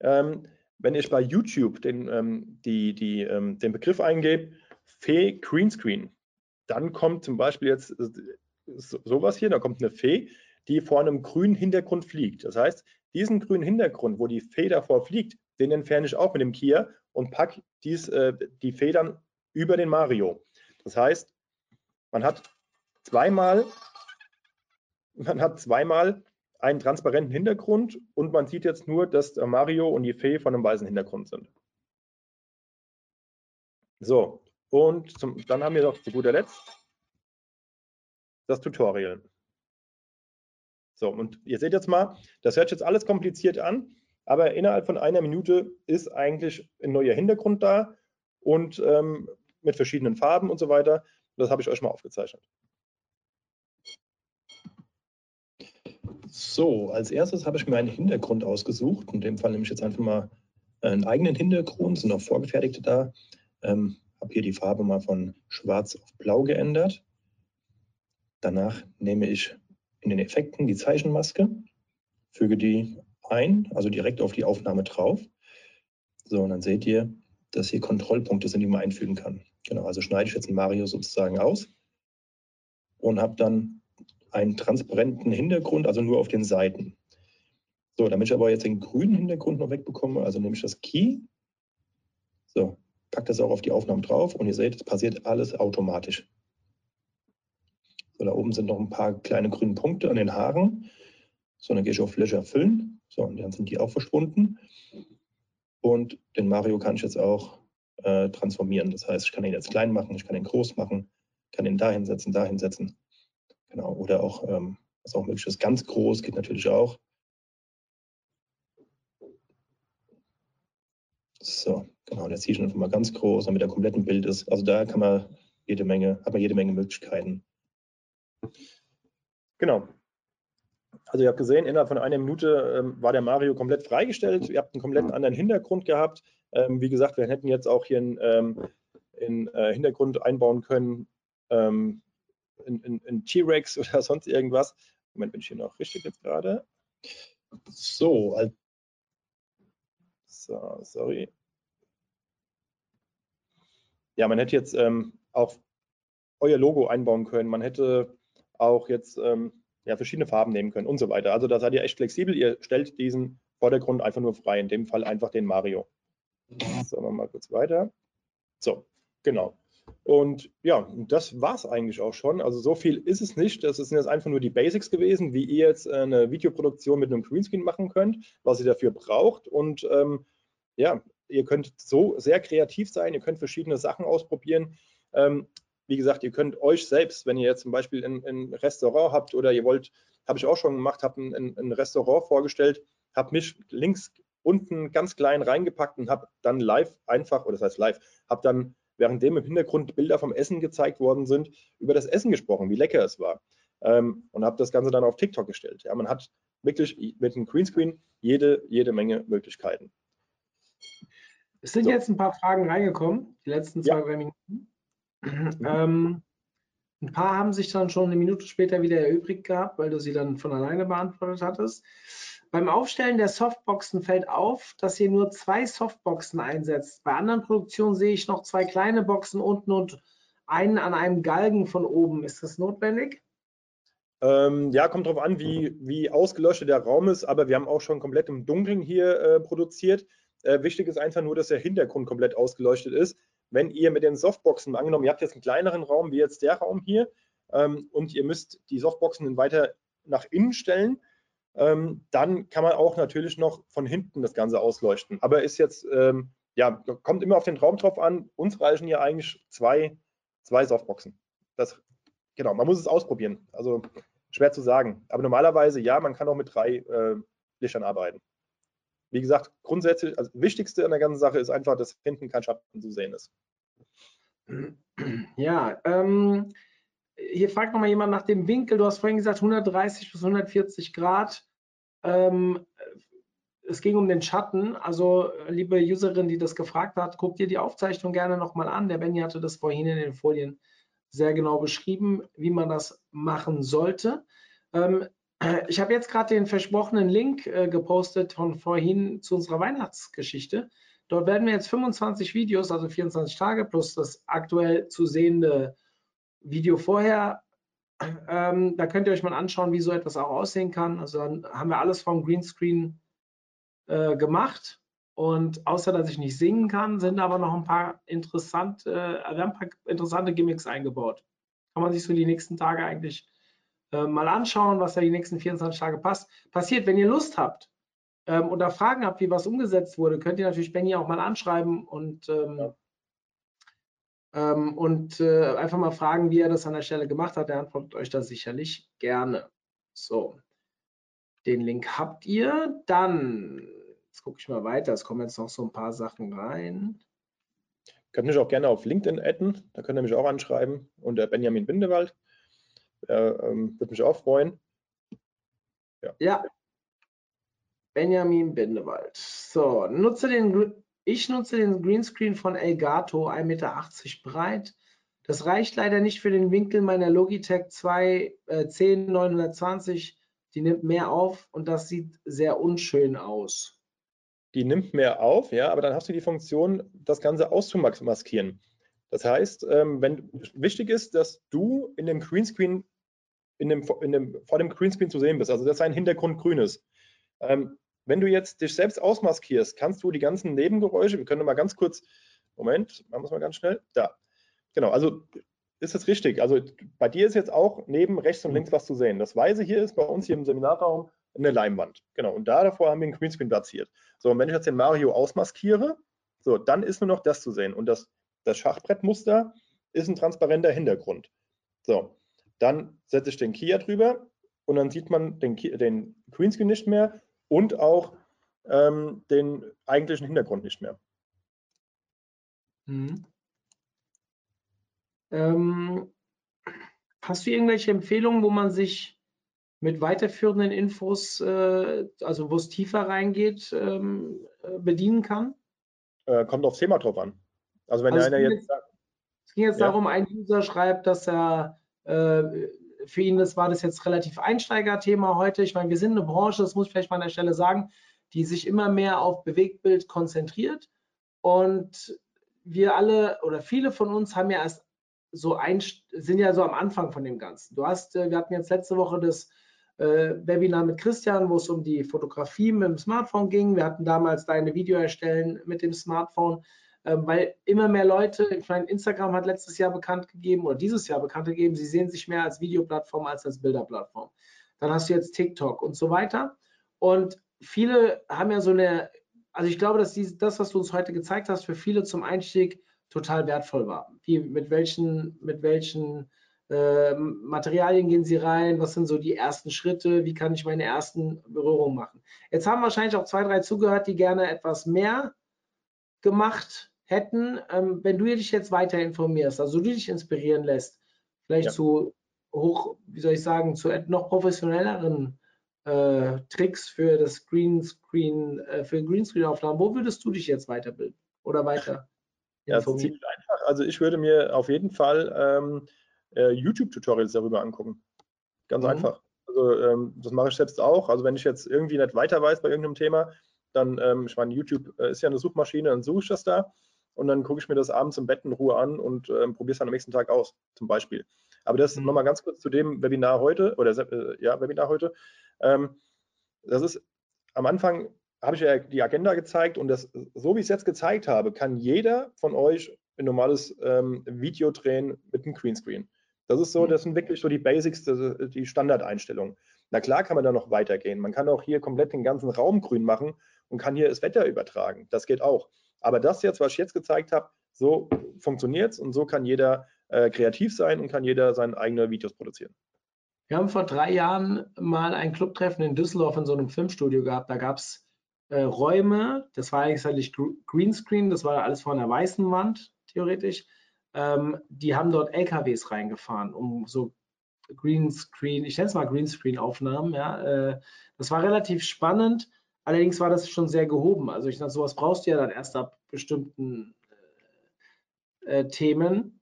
Ähm, wenn ich bei YouTube den, ähm, die, die, ähm, den Begriff eingebe, Fee Greenscreen, dann kommt zum Beispiel jetzt äh, sowas hier, da kommt eine Fee, die vor einem grünen Hintergrund fliegt. Das heißt, diesen grünen Hintergrund, wo die Fee davor fliegt, den entferne ich auch mit dem Kia und packe dies, äh, die Federn über den Mario. Das heißt, man hat zweimal man hat zweimal einen transparenten Hintergrund und man sieht jetzt nur, dass Mario und die Fee von einem weißen Hintergrund sind. So, und zum, dann haben wir noch zu guter Letzt das Tutorial. So, und ihr seht jetzt mal, das hört sich jetzt alles kompliziert an, aber innerhalb von einer Minute ist eigentlich ein neuer Hintergrund da und ähm, mit verschiedenen Farben und so weiter. Das habe ich euch mal aufgezeichnet. So, als erstes habe ich mir einen Hintergrund ausgesucht. In dem Fall nehme ich jetzt einfach mal einen eigenen Hintergrund, sind auch vorgefertigte da. Ähm, habe hier die Farbe mal von schwarz auf blau geändert. Danach nehme ich in den Effekten die Zeichenmaske, füge die ein, also direkt auf die Aufnahme drauf. So, und dann seht ihr, dass hier Kontrollpunkte sind, die man einfügen kann. Genau, also schneide ich jetzt Mario sozusagen aus und habe dann einen transparenten Hintergrund, also nur auf den Seiten. So, damit ich aber jetzt den grünen Hintergrund noch wegbekomme, also nehme ich das Key, so, packe das auch auf die Aufnahmen drauf und ihr seht, es passiert alles automatisch. So, da oben sind noch ein paar kleine grüne Punkte an den Haaren. So, dann gehe ich auf Fläche erfüllen. So, und dann sind die auch verschwunden. Und den Mario kann ich jetzt auch äh, transformieren. Das heißt, ich kann ihn jetzt klein machen, ich kann ihn groß machen, kann ihn da hinsetzen, da hinsetzen. Genau. Oder auch, ähm, was auch möglich ist, ganz groß geht natürlich auch. So, genau, der ich einfach mal ganz groß, damit er komplett Bild ist. Also da kann man jede Menge, hat man jede Menge Möglichkeiten. Genau. Also ihr habt gesehen, innerhalb von einer Minute ähm, war der Mario komplett freigestellt. Ihr habt einen komplett anderen Hintergrund gehabt. Ähm, wie gesagt, wir hätten jetzt auch hier einen, ähm, äh, Hintergrund einbauen können, ähm, in, in, in T-Rex oder sonst irgendwas. Moment, bin ich hier noch richtig jetzt gerade? So, so, sorry. Ja, man hätte jetzt ähm, auch euer Logo einbauen können. Man hätte auch jetzt ähm, ja, verschiedene Farben nehmen können und so weiter. Also da seid ihr echt flexibel. Ihr stellt diesen Vordergrund einfach nur frei, in dem Fall einfach den Mario. So, wir mal kurz weiter. So, genau. Und ja, das war es eigentlich auch schon. Also so viel ist es nicht. Das sind jetzt einfach nur die Basics gewesen, wie ihr jetzt eine Videoproduktion mit einem Greenscreen machen könnt, was ihr dafür braucht. Und ähm, ja, ihr könnt so sehr kreativ sein, ihr könnt verschiedene Sachen ausprobieren. Ähm, wie gesagt, ihr könnt euch selbst, wenn ihr jetzt zum Beispiel ein, ein Restaurant habt oder ihr wollt, habe ich auch schon gemacht, habe ein, ein, Restaurant vorgestellt, habe mich links unten ganz klein reingepackt und habe dann live einfach, oder das heißt live, habe dann, währenddem im Hintergrund Bilder vom Essen gezeigt worden sind, über das Essen gesprochen, wie lecker es war. Ähm, und habe das Ganze dann auf TikTok gestellt. Ja, man hat wirklich mit einem Greenscreen jede, jede Menge Möglichkeiten. Es sind so. jetzt ein paar Fragen reingekommen, die letzten zwei, ja. drei Minuten. Ähm, ein paar haben sich dann schon eine Minute später wieder erübrigt gehabt, weil du sie dann von alleine beantwortet hattest. Beim Aufstellen der Softboxen fällt auf, dass ihr nur zwei Softboxen einsetzt. Bei anderen Produktionen sehe ich noch zwei kleine Boxen unten und einen an einem Galgen von oben. Ist das notwendig? Ähm, ja, kommt darauf an, wie, wie ausgeleuchtet der Raum ist, aber wir haben auch schon komplett im Dunkeln hier äh, produziert. Äh, wichtig ist einfach nur, dass der Hintergrund komplett ausgeleuchtet ist wenn ihr mit den Softboxen, angenommen, ihr habt jetzt einen kleineren Raum wie jetzt der Raum hier ähm, und ihr müsst die Softboxen weiter nach innen stellen, ähm, dann kann man auch natürlich noch von hinten das Ganze ausleuchten. Aber ist jetzt, ähm, ja, kommt immer auf den Raum drauf an. Uns reichen ja eigentlich zwei, zwei Softboxen. Das, genau, man muss es ausprobieren. Also schwer zu sagen. Aber normalerweise ja, man kann auch mit drei äh, Lichtern arbeiten. Wie gesagt, grundsätzlich, also das Wichtigste an der ganzen Sache ist einfach, dass hinten kein Schatten zu sehen ist. Ja, ähm, hier fragt nochmal jemand nach dem Winkel. Du hast vorhin gesagt 130 bis 140 Grad. Ähm, es ging um den Schatten. Also, liebe Userin, die das gefragt hat, guck dir die Aufzeichnung gerne nochmal an. Der Benny hatte das vorhin in den Folien sehr genau beschrieben, wie man das machen sollte. Ähm, ich habe jetzt gerade den versprochenen Link äh, gepostet von vorhin zu unserer Weihnachtsgeschichte. Dort werden wir jetzt 25 Videos, also 24 Tage plus das aktuell zu sehende Video vorher. Ähm, da könnt ihr euch mal anschauen, wie so etwas auch aussehen kann. Also dann haben wir alles vom Greenscreen äh, gemacht. Und außer dass ich nicht singen kann, sind aber noch ein paar interessante, äh, wir haben ein paar interessante Gimmicks eingebaut. Kann man sich so die nächsten Tage eigentlich äh, mal anschauen, was da die nächsten 24 Tage passt, passiert. Wenn ihr Lust habt ähm, oder Fragen habt, wie was umgesetzt wurde, könnt ihr natürlich Benny auch mal anschreiben und, ähm, ja. Ähm, und äh, einfach mal fragen, wie er das an der Stelle gemacht hat. Er antwortet euch da sicherlich gerne. So, den Link habt ihr. Dann, jetzt gucke ich mal weiter, es kommen jetzt noch so ein paar Sachen rein. Könnt mich auch gerne auf LinkedIn adden, da könnt ihr mich auch anschreiben unter Benjamin Bindewald. Er ähm, würde mich auch freuen. Ja. ja. Benjamin Bindewald. So, nutze den, ich nutze den Greenscreen von Elgato, 1,80 Meter breit. Das reicht leider nicht für den Winkel meiner Logitech 2 äh, 10920. Die nimmt mehr auf und das sieht sehr unschön aus die nimmt mehr auf, ja, aber dann hast du die Funktion, das Ganze auszumaskieren. Das heißt, ähm, wenn wichtig ist, dass du in dem Greenscreen, in dem, in dem, vor dem Greenscreen zu sehen bist, also dass sein Hintergrund grün ist. Ähm, wenn du jetzt dich selbst ausmaskierst, kannst du die ganzen Nebengeräusche, wir können mal ganz kurz, Moment, machen wir es mal ganz schnell, da. Genau, also ist es richtig. Also bei dir ist jetzt auch neben rechts und links was zu sehen. Das Weiße hier ist bei uns hier im Seminarraum eine Leinwand. Genau, und da davor haben wir einen Greenscreen platziert. So, und wenn ich jetzt den Mario ausmaskiere, so, dann ist nur noch das zu sehen. Und das, das Schachbrettmuster ist ein transparenter Hintergrund. So, dann setze ich den Kia drüber und dann sieht man den, den Greenscreen nicht mehr und auch ähm, den eigentlichen Hintergrund nicht mehr. Mhm. Ähm, hast du irgendwelche Empfehlungen, wo man sich mit weiterführenden Infos, äh, also wo es tiefer reingeht, ähm, äh, bedienen kann? Äh, kommt aufs Thema drauf an. Also wenn also einer jetzt, sagt, es ging jetzt ja. darum, ein User schreibt, dass er äh, für ihn das war das jetzt relativ Einsteigerthema heute. Ich meine, wir sind eine Branche, das muss ich vielleicht mal an der Stelle sagen, die sich immer mehr auf Bewegtbild konzentriert. Und wir alle oder viele von uns haben ja erst so ein, sind ja so am Anfang von dem Ganzen. Du hast, äh, wir hatten jetzt letzte Woche das äh, Webinar mit Christian, wo es um die Fotografie mit dem Smartphone ging. Wir hatten damals deine Video erstellen mit dem Smartphone, weil immer mehr Leute, ich meine, Instagram hat letztes Jahr bekannt gegeben oder dieses Jahr bekannt gegeben, sie sehen sich mehr als Videoplattform als als Bilderplattform. Dann hast du jetzt TikTok und so weiter. Und viele haben ja so eine, also ich glaube, dass die, das, was du uns heute gezeigt hast, für viele zum Einstieg total wertvoll war. Wie, mit welchen, mit welchen ähm, Materialien gehen Sie rein? Was sind so die ersten Schritte? Wie kann ich meine ersten Berührungen machen? Jetzt haben wahrscheinlich auch zwei, drei zugehört, die gerne etwas mehr gemacht hätten. Ähm, wenn du dich jetzt weiter informierst, also du dich inspirieren lässt, vielleicht ja. zu hoch, wie soll ich sagen, zu noch professionelleren äh, Tricks für das Greenscreen, äh, für Greenscreen-Aufnahmen, wo würdest du dich jetzt weiterbilden oder weiter? Ja, ziemlich einfach. Also ich würde mir auf jeden Fall ähm, äh, YouTube-Tutorials darüber angucken. Ganz mhm. einfach. Also ähm, das mache ich selbst auch. Also wenn ich jetzt irgendwie nicht weiter weiß bei irgendeinem Thema, dann, ähm, ich meine, YouTube äh, ist ja eine Suchmaschine, dann suche ich das da und dann gucke ich mir das abends im Bett in Ruhe an und ähm, probiere es dann am nächsten Tag aus, zum Beispiel. Aber das mhm. nochmal ganz kurz zu dem Webinar heute, oder äh, ja, Webinar heute. Ähm, das ist am Anfang habe ich ja die Agenda gezeigt und das, so wie ich es jetzt gezeigt habe, kann jeder von euch ein normales ähm, Video drehen mit einem Greenscreen. Das ist so, mhm. das sind wirklich so die Basics, die Standardeinstellungen. Na klar kann man da noch weitergehen. Man kann auch hier komplett den ganzen Raum grün machen und kann hier das Wetter übertragen. Das geht auch. Aber das jetzt, was ich jetzt gezeigt habe, so funktioniert es und so kann jeder äh, kreativ sein und kann jeder seine eigenen Videos produzieren. Wir haben vor drei Jahren mal ein Clubtreffen in Düsseldorf in so einem Filmstudio gehabt. Da gab es äh, Räume, das war eigentlich Greenscreen, das war alles vor einer weißen Wand, theoretisch ähm, die haben dort LKWs reingefahren, um so Greenscreen, ich nenne es mal Greenscreen-Aufnahmen. Ja, äh, das war relativ spannend. Allerdings war das schon sehr gehoben. Also ich dachte, sowas brauchst du ja dann erst ab bestimmten äh, äh, Themen.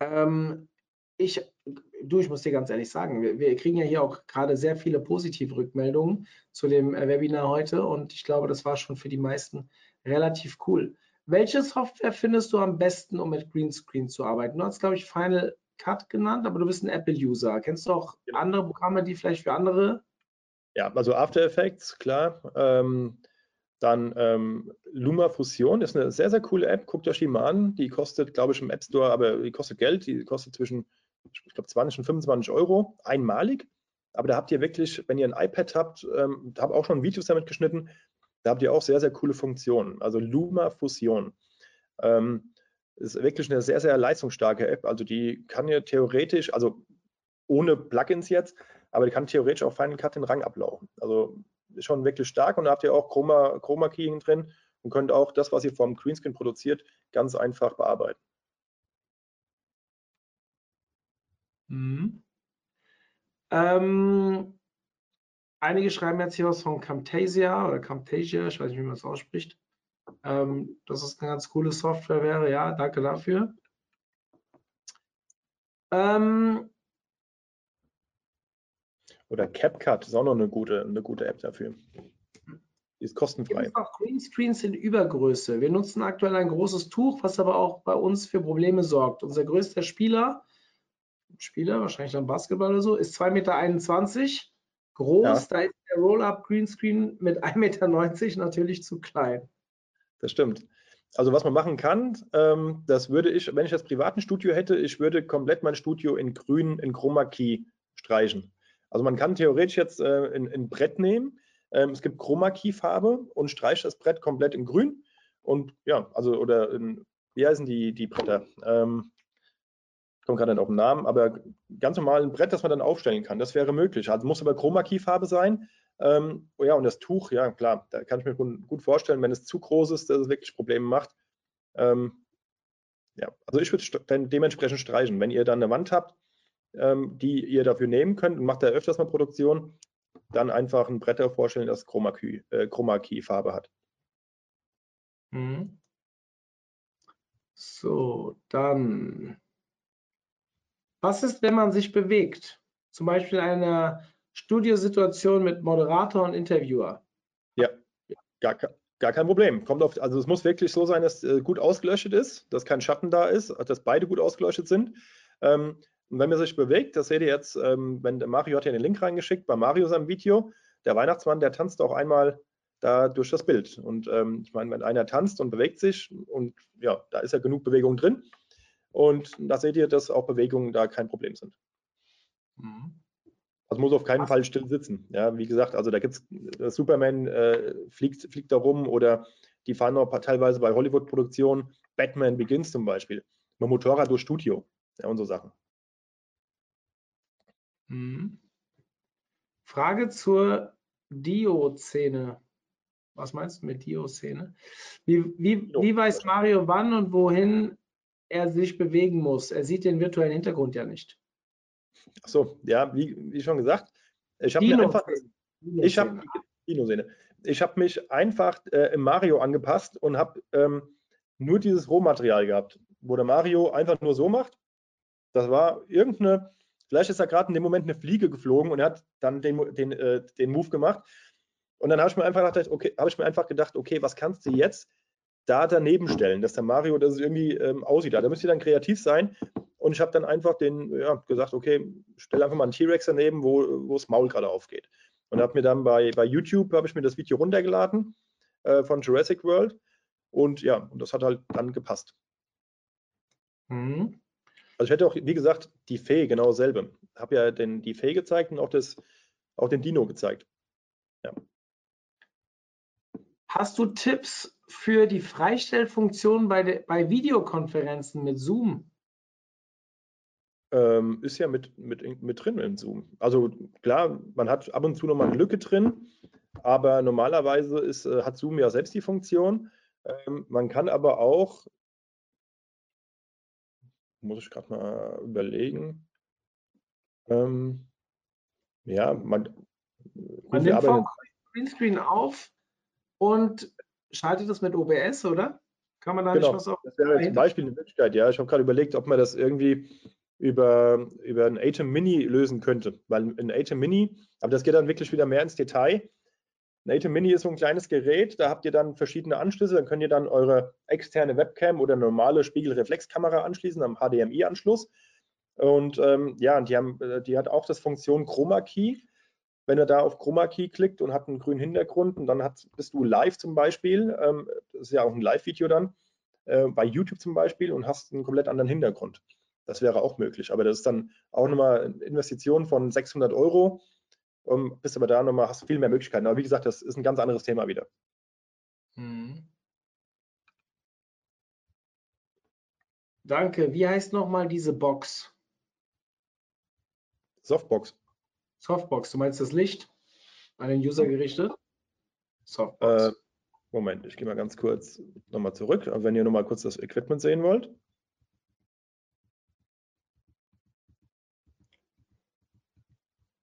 Ähm, ich, du, ich muss dir ganz ehrlich sagen, wir, wir kriegen ja hier auch gerade sehr viele positive Rückmeldungen zu dem äh, Webinar heute und ich glaube, das war schon für die meisten relativ cool. Welche Software findest du am besten, um mit Greenscreen zu arbeiten? Du hast, glaube ich, Final Cut genannt, aber du bist ein Apple-User. Kennst du auch ja. andere Programme, die vielleicht für andere? Ja, also After Effects, klar. Ähm, dann ähm, Luma Fusion ist eine sehr, sehr coole App. Guckt euch die mal an. Die kostet, glaube ich, im App Store, aber die kostet Geld. Die kostet zwischen ich glaube 20 und 25 Euro einmalig. Aber da habt ihr wirklich, wenn ihr ein iPad habt, ähm, habe auch schon Videos damit geschnitten, da habt ihr auch sehr, sehr coole Funktionen. Also Luma Fusion. Ähm, ist wirklich eine sehr, sehr leistungsstarke App. Also die kann ja theoretisch, also ohne Plugins jetzt, aber die kann theoretisch auch Final Cut den Rang ablaufen. Also ist schon wirklich stark und da habt ihr auch Chroma, Chroma Keying drin und könnt auch das, was ihr vom Greenscreen produziert, ganz einfach bearbeiten. Mhm. Ähm, einige schreiben jetzt hier was von Camtasia oder Camtasia, ich weiß nicht, wie man es ausspricht. Ähm, dass es eine ganz coole Software wäre. Ja, danke dafür. Ähm, oder CapCut ist auch noch eine gute, eine gute App dafür. Die ist kostenfrei. Auch Greenscreens in Übergröße. Wir nutzen aktuell ein großes Tuch, was aber auch bei uns für Probleme sorgt. Unser größter Spieler, Spieler, wahrscheinlich dann Basketball oder so, ist 2,21 Meter groß. Ja. Da ist der Roll-Up Greenscreen mit 1,90 Meter natürlich zu klein. Das stimmt. Also was man machen kann, ähm, das würde ich, wenn ich das privaten Studio hätte, ich würde komplett mein Studio in grün, in Chroma Key streichen. Also man kann theoretisch jetzt äh, ein, Brett nehmen, ähm, es gibt Chroma Key Farbe und streicht das Brett komplett in grün und ja, also oder in, wie heißen die, die Bretter? Ähm, komme gerade nicht auf den Namen, aber ganz normal ein Brett, das man dann aufstellen kann. Das wäre möglich. Also muss aber Chroma Key Farbe sein. Ähm, oh ja, und das Tuch, ja klar, da kann ich mir gut vorstellen, wenn es zu groß ist, dass es wirklich Probleme macht. Ähm, ja, also ich würde dementsprechend streichen. Wenn ihr dann eine Wand habt, ähm, die ihr dafür nehmen könnt und macht da öfters mal Produktion, dann einfach ein Bretter vorstellen, das Chroma Key, äh, Chroma Key Farbe hat. Mhm. So, dann. Was ist, wenn man sich bewegt? Zum Beispiel eine Studiosituation mit Moderator und Interviewer. Ja, gar, gar kein Problem. Kommt auf, also es muss wirklich so sein, dass äh, gut ausgeleuchtet ist, dass kein Schatten da ist, dass beide gut ausgeleuchtet sind. Ähm, und wenn man sich bewegt, das seht ihr jetzt, ähm, wenn Mario hat ja den Link reingeschickt bei Mario seinem Video, der Weihnachtsmann, der tanzt auch einmal da durch das Bild. Und ähm, ich meine, wenn einer tanzt und bewegt sich und ja, da ist ja genug Bewegung drin. Und da seht ihr, dass auch Bewegungen da kein Problem sind. Mhm. Also muss auf keinen Fall still sitzen. Ja, wie gesagt, also da gibt es Superman äh, fliegt, fliegt da rum oder die fahren auch teilweise bei Hollywood-Produktionen, Batman Begins zum Beispiel, mit Motorrad durch Studio ja, und so Sachen. Mhm. Frage zur Dio-Szene. Was meinst du mit Dio-Szene? Wie, wie, wie weiß Mario wann und wohin er sich bewegen muss? Er sieht den virtuellen Hintergrund ja nicht. Achso, ja, wie, wie, schon gesagt, ich habe mir einfach, ich habe Ich habe mich einfach äh, im Mario angepasst und habe ähm, nur dieses Rohmaterial gehabt, wo der Mario einfach nur so macht. Das war irgendeine Vielleicht ist da gerade in dem Moment eine Fliege geflogen und er hat dann den, den, äh, den Move gemacht. Und dann habe ich mir einfach gedacht, okay, habe ich mir einfach gedacht, okay, was kannst du jetzt da daneben stellen, dass der Mario das irgendwie ähm, aussieht. Da müsst ihr dann kreativ sein. Und ich habe dann einfach den, ja, gesagt, okay, stell einfach mal einen T-Rex daneben, wo, wo das Maul gerade aufgeht. Und habe mir dann bei, bei YouTube, habe ich mir das Video runtergeladen äh, von Jurassic World. Und ja, und das hat halt dann gepasst. Mhm. Also ich hätte auch, wie gesagt, die Fee genau dasselbe. Ich habe ja den, die Fee gezeigt und auch, das, auch den Dino gezeigt. Ja. Hast du Tipps für die Freistellfunktion bei, de, bei Videokonferenzen mit Zoom? Ähm, ist ja mit, mit, mit drin in Zoom. Also klar, man hat ab und zu nochmal eine Lücke drin, aber normalerweise ist, äh, hat Zoom ja selbst die Funktion. Ähm, man kann aber auch muss ich gerade mal überlegen. Ähm, ja, man, man nimmt vom Greenscreen auf und schaltet das mit OBS, oder? Kann man da genau. nicht was auf? Das wäre zum Beispiel eine Möglichkeit, ja. Ich habe gerade überlegt, ob man das irgendwie über, über ein Atom Mini lösen könnte. Weil ein Atom Mini, aber das geht dann wirklich wieder mehr ins Detail. Native Mini ist so ein kleines Gerät, da habt ihr dann verschiedene Anschlüsse, dann könnt ihr dann eure externe Webcam oder normale Spiegelreflexkamera anschließen am HDMI-Anschluss. Und ähm, ja, die, haben, äh, die hat auch das Funktion Chroma Key. Wenn ihr da auf Chroma Key klickt und hat einen grünen Hintergrund und dann hat, bist du live zum Beispiel, ähm, das ist ja auch ein Live-Video dann, äh, bei YouTube zum Beispiel und hast einen komplett anderen Hintergrund. Das wäre auch möglich, aber das ist dann auch nochmal eine Investition von 600 Euro. Um, bist aber da nochmal, hast viel mehr Möglichkeiten. Aber wie gesagt, das ist ein ganz anderes Thema wieder. Mhm. Danke. Wie heißt nochmal diese Box? Softbox. Softbox. Du meinst das Licht an den User gerichtet? Softbox. Äh, Moment, ich gehe mal ganz kurz nochmal zurück, wenn ihr nochmal kurz das Equipment sehen wollt.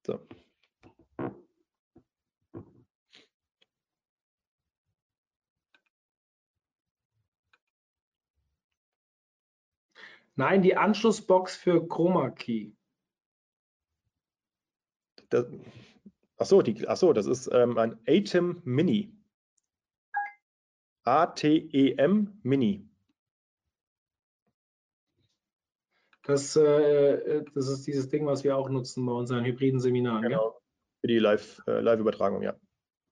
So. Nein, die Anschlussbox für Chroma Key. Das, ach so, die, ach so, das ist ähm, ein ATEM Mini. ATEM Mini. Das, äh, das ist dieses Ding, was wir auch nutzen bei unseren hybriden Seminaren. Genau, ja? für die äh, Live-Übertragung, äh, Live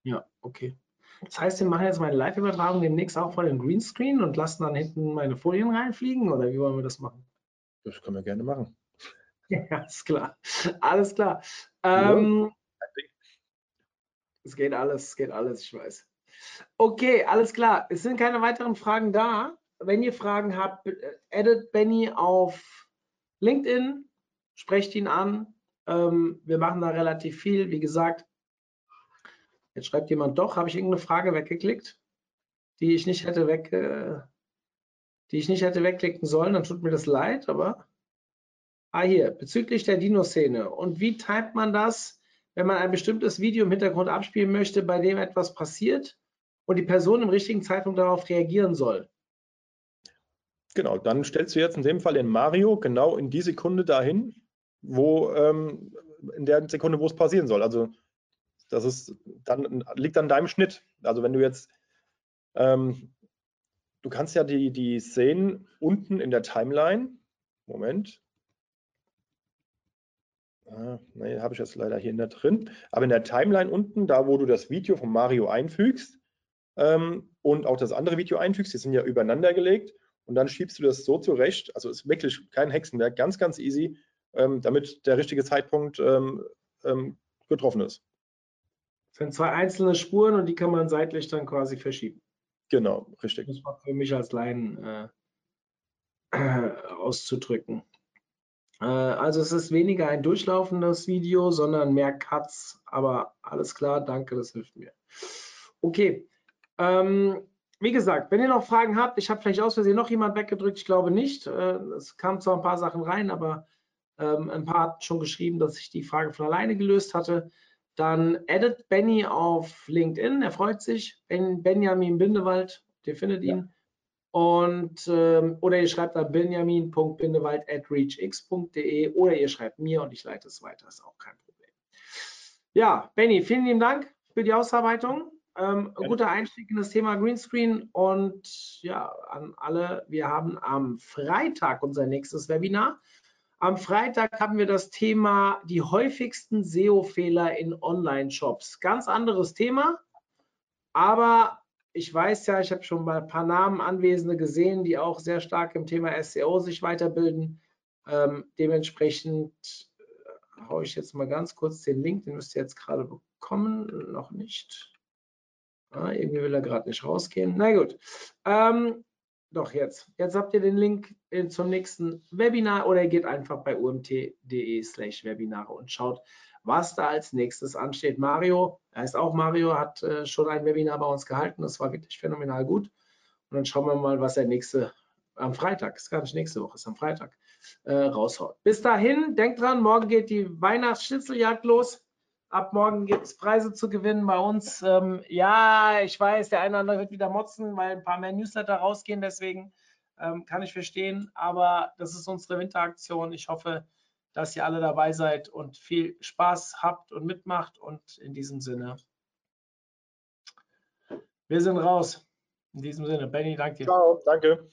ja. Ja, okay. Das heißt, wir machen jetzt meine Live-Übertragung demnächst auch vor dem Greenscreen und lassen dann hinten meine Folien reinfliegen oder wie wollen wir das machen? Das können wir gerne machen. Ja, ist klar. Alles klar. Ähm, ja. Es geht alles, es geht alles, ich weiß. Okay, alles klar. Es sind keine weiteren Fragen da. Wenn ihr Fragen habt, edit Benny auf LinkedIn, sprecht ihn an. Ähm, wir machen da relativ viel. Wie gesagt, Jetzt schreibt jemand doch, habe ich irgendeine Frage weggeklickt, die ich nicht hätte weg, äh, die ich nicht hätte wegklicken sollen, dann tut mir das leid, aber ah hier, bezüglich der Dino-Szene. Und wie teilt man das, wenn man ein bestimmtes Video im Hintergrund abspielen möchte, bei dem etwas passiert und die Person im richtigen Zeitpunkt darauf reagieren soll? Genau, dann stellst du jetzt in dem Fall in Mario genau in die Sekunde dahin, wo ähm, in der Sekunde, wo es passieren soll. Also das ist dann liegt an deinem Schnitt. Also wenn du jetzt, ähm, du kannst ja die, die Szenen unten in der Timeline, Moment, ah, nee, habe ich jetzt leider hier nicht drin, aber in der Timeline unten, da wo du das Video von Mario einfügst ähm, und auch das andere Video einfügst, die sind ja übereinander gelegt und dann schiebst du das so zurecht, also ist wirklich kein Hexenwerk, ganz, ganz easy, ähm, damit der richtige Zeitpunkt ähm, ähm getroffen ist. Das sind zwei einzelne Spuren und die kann man seitlich dann quasi verschieben. Genau, richtig. Das war für mich als Laien äh, auszudrücken. Äh, also es ist weniger ein durchlaufendes Video, sondern mehr Cuts, aber alles klar, danke, das hilft mir. Okay, ähm, wie gesagt, wenn ihr noch Fragen habt, ich habe vielleicht aus Versehen noch jemand weggedrückt, ich glaube nicht. Äh, es kamen zwar ein paar Sachen rein, aber ähm, ein paar hat schon geschrieben, dass ich die Frage von alleine gelöst hatte. Dann addet Benny auf LinkedIn, er freut sich. Ben, Benjamin Bindewald, ihr findet ihn. Ja. Und ähm, oder ihr schreibt da benjamin.bindewald at reachx.de oder ihr schreibt mir und ich leite es weiter, ist auch kein Problem. Ja, Benny, vielen lieben Dank für die Ausarbeitung. Ähm, guter Einstieg in das Thema Greenscreen und ja, an alle, wir haben am Freitag unser nächstes Webinar. Am Freitag haben wir das Thema die häufigsten SEO-Fehler in Online-Shops. Ganz anderes Thema, aber ich weiß ja, ich habe schon mal ein paar Namen Anwesende gesehen, die auch sehr stark im Thema SEO sich weiterbilden. Ähm, dementsprechend äh, haue ich jetzt mal ganz kurz den Link, den müsst ihr jetzt gerade bekommen, noch nicht. Ah, irgendwie will er gerade nicht rausgehen. Na gut. Ähm, doch, jetzt. Jetzt habt ihr den Link äh, zum nächsten Webinar oder ihr geht einfach bei umt.de slash Webinare und schaut, was da als nächstes ansteht. Mario, er heißt auch Mario, hat äh, schon ein Webinar bei uns gehalten. Das war wirklich phänomenal gut. Und dann schauen wir mal, was er nächste, am Freitag, ist gar nicht nächste Woche, ist am Freitag, äh, raushaut. Bis dahin, denkt dran, morgen geht die Weihnachtsschnitzeljagd los. Ab morgen gibt es Preise zu gewinnen bei uns. Ähm, ja, ich weiß, der eine oder andere wird wieder motzen, weil ein paar mehr Newsletter rausgehen. Deswegen ähm, kann ich verstehen. Aber das ist unsere Winteraktion. Ich hoffe, dass ihr alle dabei seid und viel Spaß habt und mitmacht. Und in diesem Sinne, wir sind raus. In diesem Sinne, Benny, danke dir. Ciao, danke.